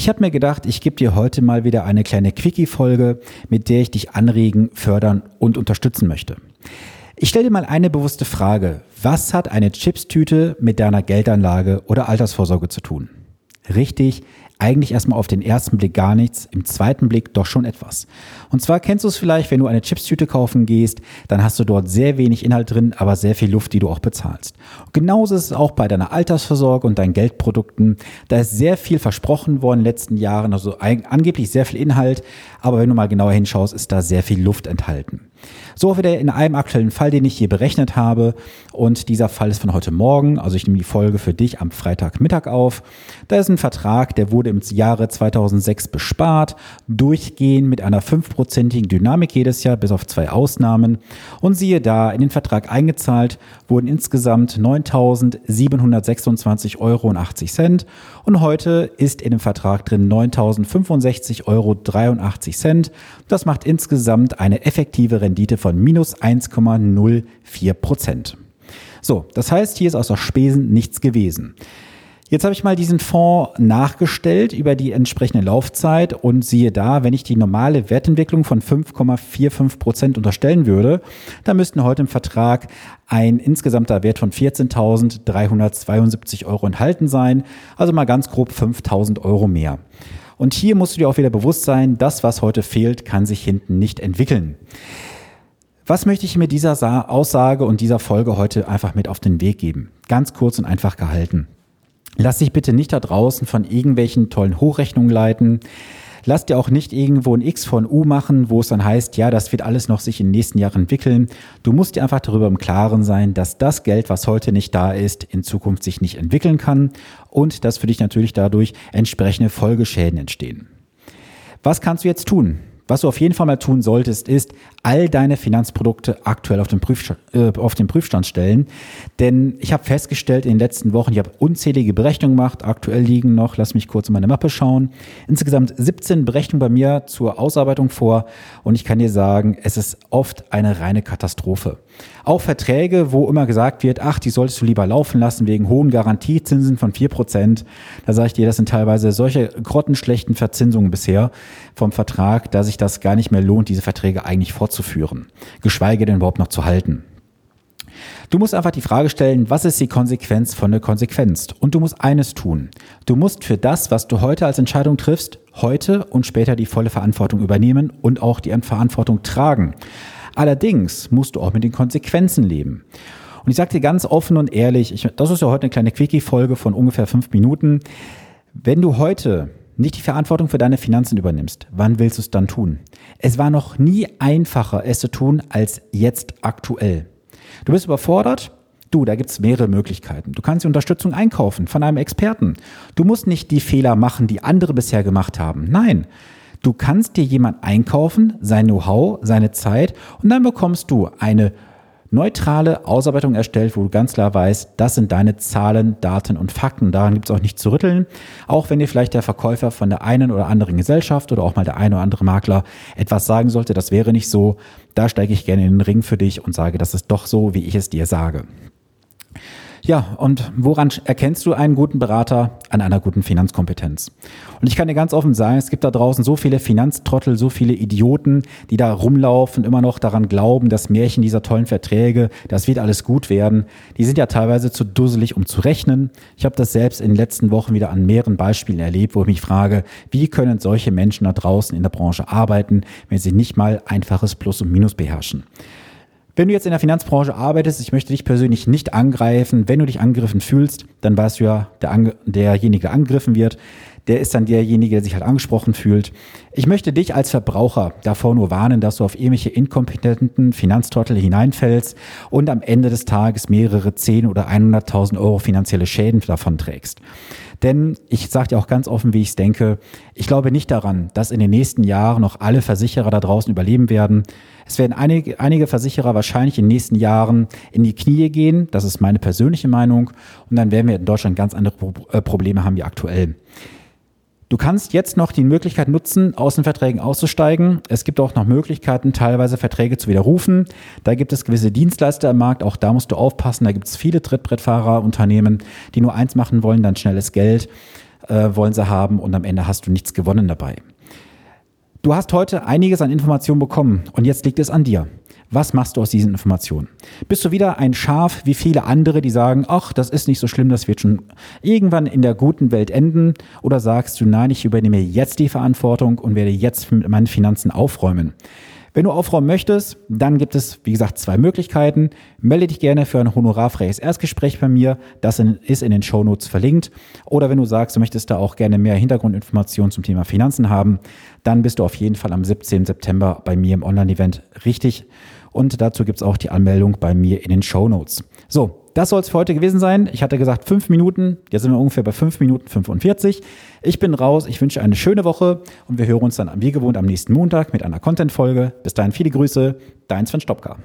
Ich habe mir gedacht, ich gebe dir heute mal wieder eine kleine Quickie-Folge, mit der ich dich anregen, fördern und unterstützen möchte. Ich stelle dir mal eine bewusste Frage. Was hat eine Chipstüte mit deiner Geldanlage oder Altersvorsorge zu tun? Richtig, eigentlich erstmal auf den ersten Blick gar nichts, im zweiten Blick doch schon etwas. Und zwar kennst du es vielleicht, wenn du eine Chipstüte kaufen gehst, dann hast du dort sehr wenig Inhalt drin, aber sehr viel Luft, die du auch bezahlst. Und genauso ist es auch bei deiner Altersvorsorge und deinen Geldprodukten. Da ist sehr viel versprochen worden in den letzten Jahren, also angeblich sehr viel Inhalt, aber wenn du mal genauer hinschaust, ist da sehr viel Luft enthalten. So wieder in einem aktuellen Fall, den ich hier berechnet habe. Und dieser Fall ist von heute Morgen. Also ich nehme die Folge für dich am Freitagmittag auf. Da ist ein Vertrag, der wurde im Jahre 2006 bespart. Durchgehend mit einer fünfprozentigen Dynamik jedes Jahr, bis auf zwei Ausnahmen. Und siehe da, in den Vertrag eingezahlt wurden insgesamt 9.726,80 Euro. Und heute ist in dem Vertrag drin 9.065,83 Euro. Das macht insgesamt eine effektive Rendite von minus 1,04 Prozent. So, das heißt, hier ist aus der Spesen nichts gewesen. Jetzt habe ich mal diesen Fonds nachgestellt über die entsprechende Laufzeit und siehe da, wenn ich die normale Wertentwicklung von 5,45 Prozent unterstellen würde, dann müssten heute im Vertrag ein insgesamter Wert von 14.372 Euro enthalten sein, also mal ganz grob 5.000 Euro mehr. Und hier musst du dir auch wieder bewusst sein, das, was heute fehlt, kann sich hinten nicht entwickeln. Was möchte ich mit dieser Aussage und dieser Folge heute einfach mit auf den Weg geben? Ganz kurz und einfach gehalten. Lass dich bitte nicht da draußen von irgendwelchen tollen Hochrechnungen leiten. Lass dir auch nicht irgendwo ein X von U machen, wo es dann heißt, ja, das wird alles noch sich in den nächsten Jahren entwickeln. Du musst dir einfach darüber im Klaren sein, dass das Geld, was heute nicht da ist, in Zukunft sich nicht entwickeln kann und dass für dich natürlich dadurch entsprechende Folgeschäden entstehen. Was kannst du jetzt tun? Was du auf jeden Fall mal tun solltest, ist all deine Finanzprodukte aktuell auf den, Prüf, äh, auf den Prüfstand stellen. Denn ich habe festgestellt in den letzten Wochen, ich habe unzählige Berechnungen gemacht. Aktuell liegen noch, lass mich kurz in meine Mappe schauen, insgesamt 17 Berechnungen bei mir zur Ausarbeitung vor. Und ich kann dir sagen, es ist oft eine reine Katastrophe. Auch Verträge, wo immer gesagt wird, ach, die solltest du lieber laufen lassen wegen hohen Garantiezinsen von 4%. Da sage ich dir, das sind teilweise solche grottenschlechten Verzinsungen bisher vom Vertrag, dass sich das gar nicht mehr lohnt, diese Verträge eigentlich fortzuführen. Geschweige denn überhaupt noch zu halten. Du musst einfach die Frage stellen, was ist die Konsequenz von der Konsequenz? Und du musst eines tun. Du musst für das, was du heute als Entscheidung triffst, heute und später die volle Verantwortung übernehmen und auch die Verantwortung tragen. Allerdings musst du auch mit den Konsequenzen leben. Und ich sage dir ganz offen und ehrlich, ich, das ist ja heute eine kleine Quickie-Folge von ungefähr fünf Minuten. Wenn du heute nicht die Verantwortung für deine Finanzen übernimmst, wann willst du es dann tun? Es war noch nie einfacher, es zu tun, als jetzt aktuell. Du bist überfordert? Du, da gibt's mehrere Möglichkeiten. Du kannst die Unterstützung einkaufen von einem Experten. Du musst nicht die Fehler machen, die andere bisher gemacht haben. Nein, Du kannst dir jemand einkaufen, sein Know-how, seine Zeit und dann bekommst du eine neutrale Ausarbeitung erstellt, wo du ganz klar weißt, das sind deine Zahlen, Daten und Fakten. Daran gibt es auch nichts zu rütteln. Auch wenn dir vielleicht der Verkäufer von der einen oder anderen Gesellschaft oder auch mal der eine oder andere Makler etwas sagen sollte, das wäre nicht so. Da steige ich gerne in den Ring für dich und sage, das ist doch so, wie ich es dir sage. Ja, und woran erkennst du einen guten Berater? An einer guten Finanzkompetenz. Und ich kann dir ganz offen sagen, es gibt da draußen so viele Finanztrottel, so viele Idioten, die da rumlaufen, immer noch daran glauben, das Märchen dieser tollen Verträge, das wird alles gut werden. Die sind ja teilweise zu dusselig, um zu rechnen. Ich habe das selbst in den letzten Wochen wieder an mehreren Beispielen erlebt, wo ich mich frage, wie können solche Menschen da draußen in der Branche arbeiten, wenn sie nicht mal einfaches Plus und Minus beherrschen. Wenn du jetzt in der Finanzbranche arbeitest, ich möchte dich persönlich nicht angreifen. Wenn du dich angegriffen fühlst, dann weißt du ja, der, derjenige, der angegriffen wird, der ist dann derjenige, der sich halt angesprochen fühlt. Ich möchte dich als Verbraucher davor nur warnen, dass du auf irgendwelche inkompetenten Finanztrottel hineinfällst und am Ende des Tages mehrere 10 oder 100.000 Euro finanzielle Schäden davon trägst. Denn ich sage dir auch ganz offen, wie ich es denke, ich glaube nicht daran, dass in den nächsten Jahren noch alle Versicherer da draußen überleben werden. Es werden einige, einige Versicherer wahrscheinlich in den nächsten Jahren in die Knie gehen. Das ist meine persönliche Meinung. Und dann werden wir in Deutschland ganz andere äh, Probleme haben wie aktuell. Du kannst jetzt noch die Möglichkeit nutzen, aus den Verträgen auszusteigen. Es gibt auch noch Möglichkeiten, teilweise Verträge zu widerrufen. Da gibt es gewisse Dienstleister im Markt, auch da musst du aufpassen. Da gibt es viele Trittbrettfahrerunternehmen, die nur eins machen wollen, dann schnelles Geld. äh, wollen sie haben und am Ende hast du nichts gewonnen dabei. Du hast heute einiges an Informationen bekommen und jetzt liegt es an dir. Was machst du aus diesen Informationen? Bist du wieder ein Schaf wie viele andere, die sagen, ach, das ist nicht so schlimm, das wird schon irgendwann in der guten Welt enden? Oder sagst du, nein, ich übernehme jetzt die Verantwortung und werde jetzt mit meinen Finanzen aufräumen? Wenn du aufräumen möchtest, dann gibt es, wie gesagt, zwei Möglichkeiten. Melde dich gerne für ein honorarfreies Erstgespräch bei mir. Das ist in den Shownotes verlinkt. Oder wenn du sagst, du möchtest da auch gerne mehr Hintergrundinformationen zum Thema Finanzen haben, dann bist du auf jeden Fall am 17. September bei mir im Online-Event richtig. Und dazu gibt es auch die Anmeldung bei mir in den Shownotes. So, das soll es für heute gewesen sein. Ich hatte gesagt fünf Minuten. Jetzt sind wir ungefähr bei fünf Minuten 45. Ich bin raus. Ich wünsche eine schöne Woche und wir hören uns dann wie gewohnt am nächsten Montag mit einer Content-Folge. Bis dahin viele Grüße. Dein Sven Stopka.